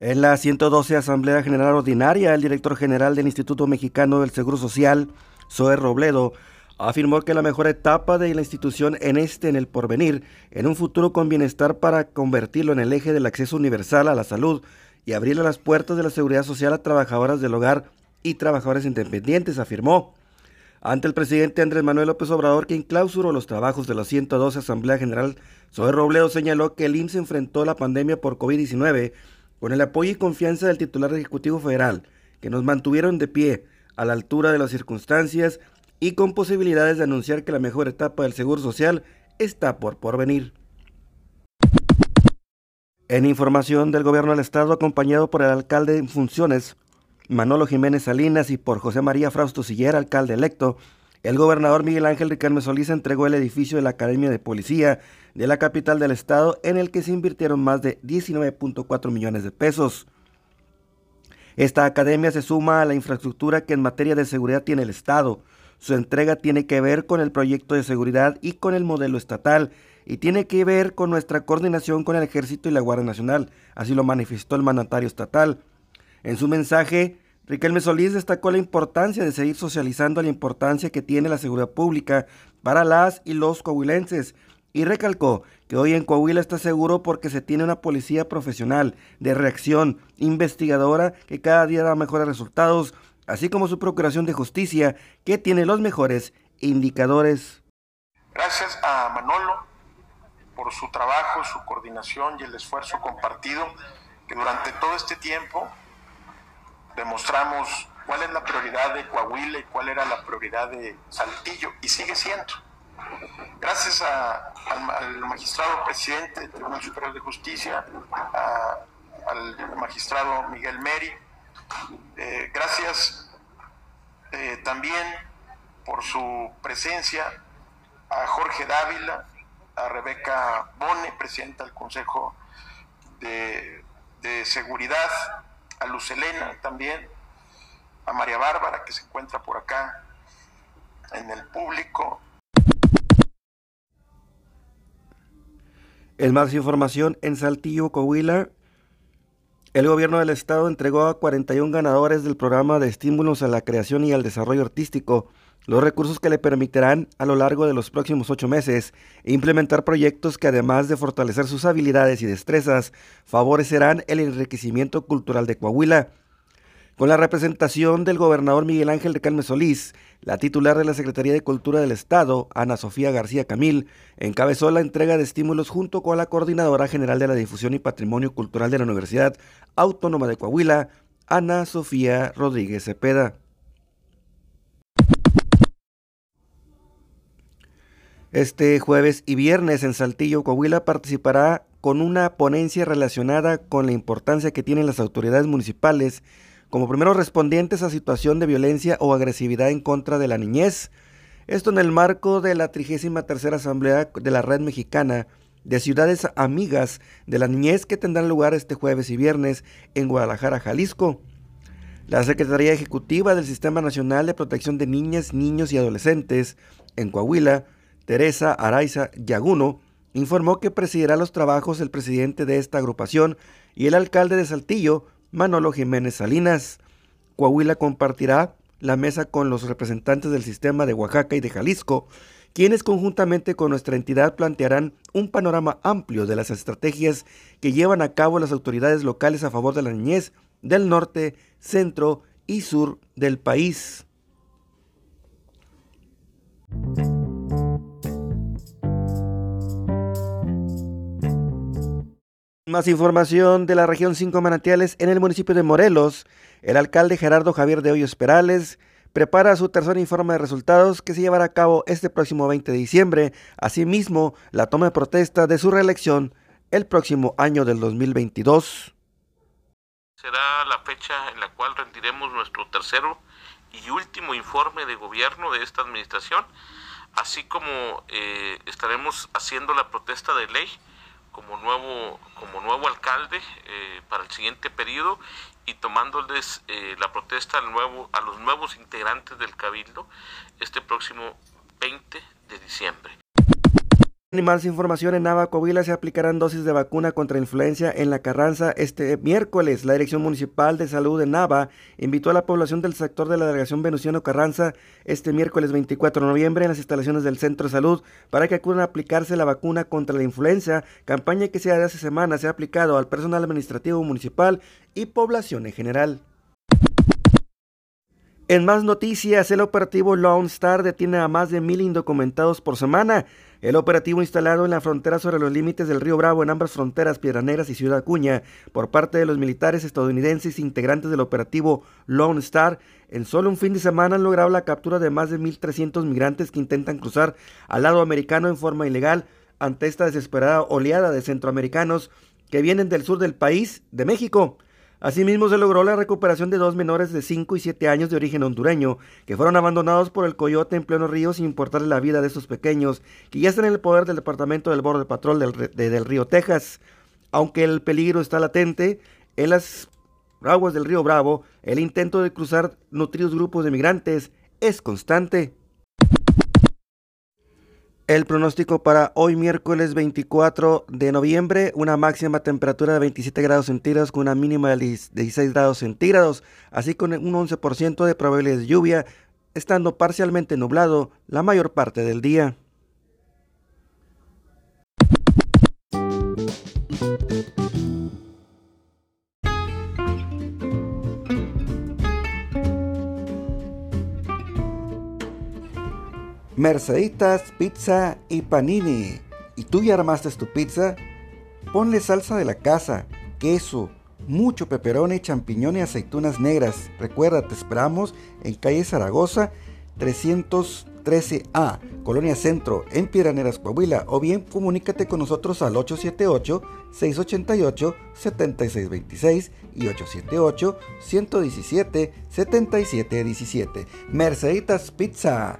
En la 112 Asamblea General Ordinaria, el director general del Instituto Mexicano del Seguro Social, Zoe Robledo, afirmó que la mejor etapa de la institución en este, en el porvenir, en un futuro con bienestar para convertirlo en el eje del acceso universal a la salud y abrirle las puertas de la seguridad social a trabajadoras del hogar y trabajadores independientes, afirmó. Ante el presidente Andrés Manuel López Obrador, quien clausuró los trabajos de la 112 Asamblea General, Zoe Robledo señaló que el IMSS enfrentó la pandemia por COVID-19 con el apoyo y confianza del titular Ejecutivo Federal, que nos mantuvieron de pie, a la altura de las circunstancias y con posibilidades de anunciar que la mejor etapa del Seguro Social está por porvenir. En información del Gobierno del Estado, acompañado por el alcalde en funciones, Manolo Jiménez Salinas, y por José María Frausto Siller, alcalde electo, el gobernador Miguel Ángel Ricardo Solís entregó el edificio de la Academia de Policía de la capital del estado en el que se invirtieron más de 19.4 millones de pesos. Esta academia se suma a la infraestructura que en materia de seguridad tiene el Estado. Su entrega tiene que ver con el proyecto de seguridad y con el modelo estatal y tiene que ver con nuestra coordinación con el Ejército y la Guardia Nacional, así lo manifestó el mandatario estatal. En su mensaje, Riquelme Solís destacó la importancia de seguir socializando la importancia que tiene la seguridad pública para las y los coahuilenses y recalcó que hoy en Coahuila está seguro porque se tiene una policía profesional de reacción investigadora que cada día da mejores resultados, así como su procuración de justicia que tiene los mejores indicadores. Gracias a Manolo por su trabajo, su coordinación y el esfuerzo compartido que durante todo este tiempo demostramos cuál es la prioridad de Coahuila y cuál era la prioridad de Saltillo, y sigue siendo. Gracias al, magistrado presidente del Tribunal Superior de Justicia, al magistrado Miguel Meri, eh, gracias eh, también por su presencia a Jorge Dávila, a Rebeca Bone, presidenta del Consejo de, de Seguridad, a Luz Elena también, a María Bárbara que se encuentra por acá en el público. En más información, en Saltillo, Coahuila, el gobierno del estado entregó a 41 ganadores del programa de estímulos a la creación y al desarrollo artístico los recursos que le permitirán a lo largo de los próximos ocho meses implementar proyectos que además de fortalecer sus habilidades y destrezas, favorecerán el enriquecimiento cultural de Coahuila. Con la representación del gobernador Miguel Ángel de Calme Solís, la titular de la Secretaría de Cultura del Estado, Ana Sofía García Camil, encabezó la entrega de estímulos junto con la Coordinadora General de la Difusión y Patrimonio Cultural de la Universidad Autónoma de Coahuila, Ana Sofía Rodríguez Cepeda. Este jueves y viernes en Saltillo, Coahuila, participará con una ponencia relacionada con la importancia que tienen las autoridades municipales como primeros respondientes a situación de violencia o agresividad en contra de la niñez. Esto en el marco de la 33 Asamblea de la Red Mexicana de Ciudades Amigas de la Niñez que tendrán lugar este jueves y viernes en Guadalajara, Jalisco. La Secretaría Ejecutiva del Sistema Nacional de Protección de Niñas, Niños y Adolescentes en Coahuila Teresa Araiza Yaguno, informó que presidirá los trabajos el presidente de esta agrupación y el alcalde de Saltillo, Manolo Jiménez Salinas. Coahuila compartirá la mesa con los representantes del sistema de Oaxaca y de Jalisco, quienes conjuntamente con nuestra entidad plantearán un panorama amplio de las estrategias que llevan a cabo las autoridades locales a favor de la niñez del norte, centro y sur del país. Más información de la región Cinco Manantiales en el municipio de Morelos. El alcalde Gerardo Javier de Hoyos Perales prepara su tercer informe de resultados que se llevará a cabo este próximo 20 de diciembre. Asimismo, la toma de protesta de su reelección el próximo año del 2022. Será la fecha en la cual rendiremos nuestro tercero y último informe de gobierno de esta administración, así como eh, estaremos haciendo la protesta de ley como nuevo eh, para el siguiente periodo y tomándoles eh, la protesta al nuevo, a los nuevos integrantes del Cabildo este próximo 20 de diciembre. Y más información en Nava, Coahuila se aplicarán dosis de vacuna contra influenza en la Carranza este miércoles. La Dirección Municipal de Salud de Nava invitó a la población del sector de la delegación Venustiano Carranza este miércoles 24 de noviembre en las instalaciones del Centro de Salud para que acudan a aplicarse la vacuna contra la influenza, campaña que se hace semanas se ha aplicado al personal administrativo municipal y población en general. En más noticias, el operativo Lone Star detiene a más de mil indocumentados por semana. El operativo instalado en la frontera sobre los límites del río Bravo en ambas fronteras, Piedras Negras y Ciudad Acuña, por parte de los militares estadounidenses integrantes del operativo Lone Star, en solo un fin de semana han logrado la captura de más de 1.300 migrantes que intentan cruzar al lado americano en forma ilegal ante esta desesperada oleada de centroamericanos que vienen del sur del país, de México. Asimismo, se logró la recuperación de dos menores de 5 y 7 años de origen hondureño, que fueron abandonados por el coyote en pleno río sin importarle la vida de estos pequeños, que ya están en el poder del Departamento del Borde Patrol del, del río Texas. Aunque el peligro está latente, en las aguas del río Bravo, el intento de cruzar nutridos grupos de migrantes es constante. El pronóstico para hoy miércoles 24 de noviembre, una máxima temperatura de 27 grados centígrados con una mínima de 16 grados centígrados, así con un 11% de probabilidad de lluvia, estando parcialmente nublado la mayor parte del día. Merceditas, pizza y panini. ¿Y tú ya armaste tu pizza? Ponle salsa de la casa, queso, mucho peperón champiñón y aceitunas negras. Recuerda, te esperamos en calle Zaragoza 313A, Colonia Centro, en Piedras Coahuila. O bien comunícate con nosotros al 878-688-7626 y 878-117-7717. Merceditas Pizza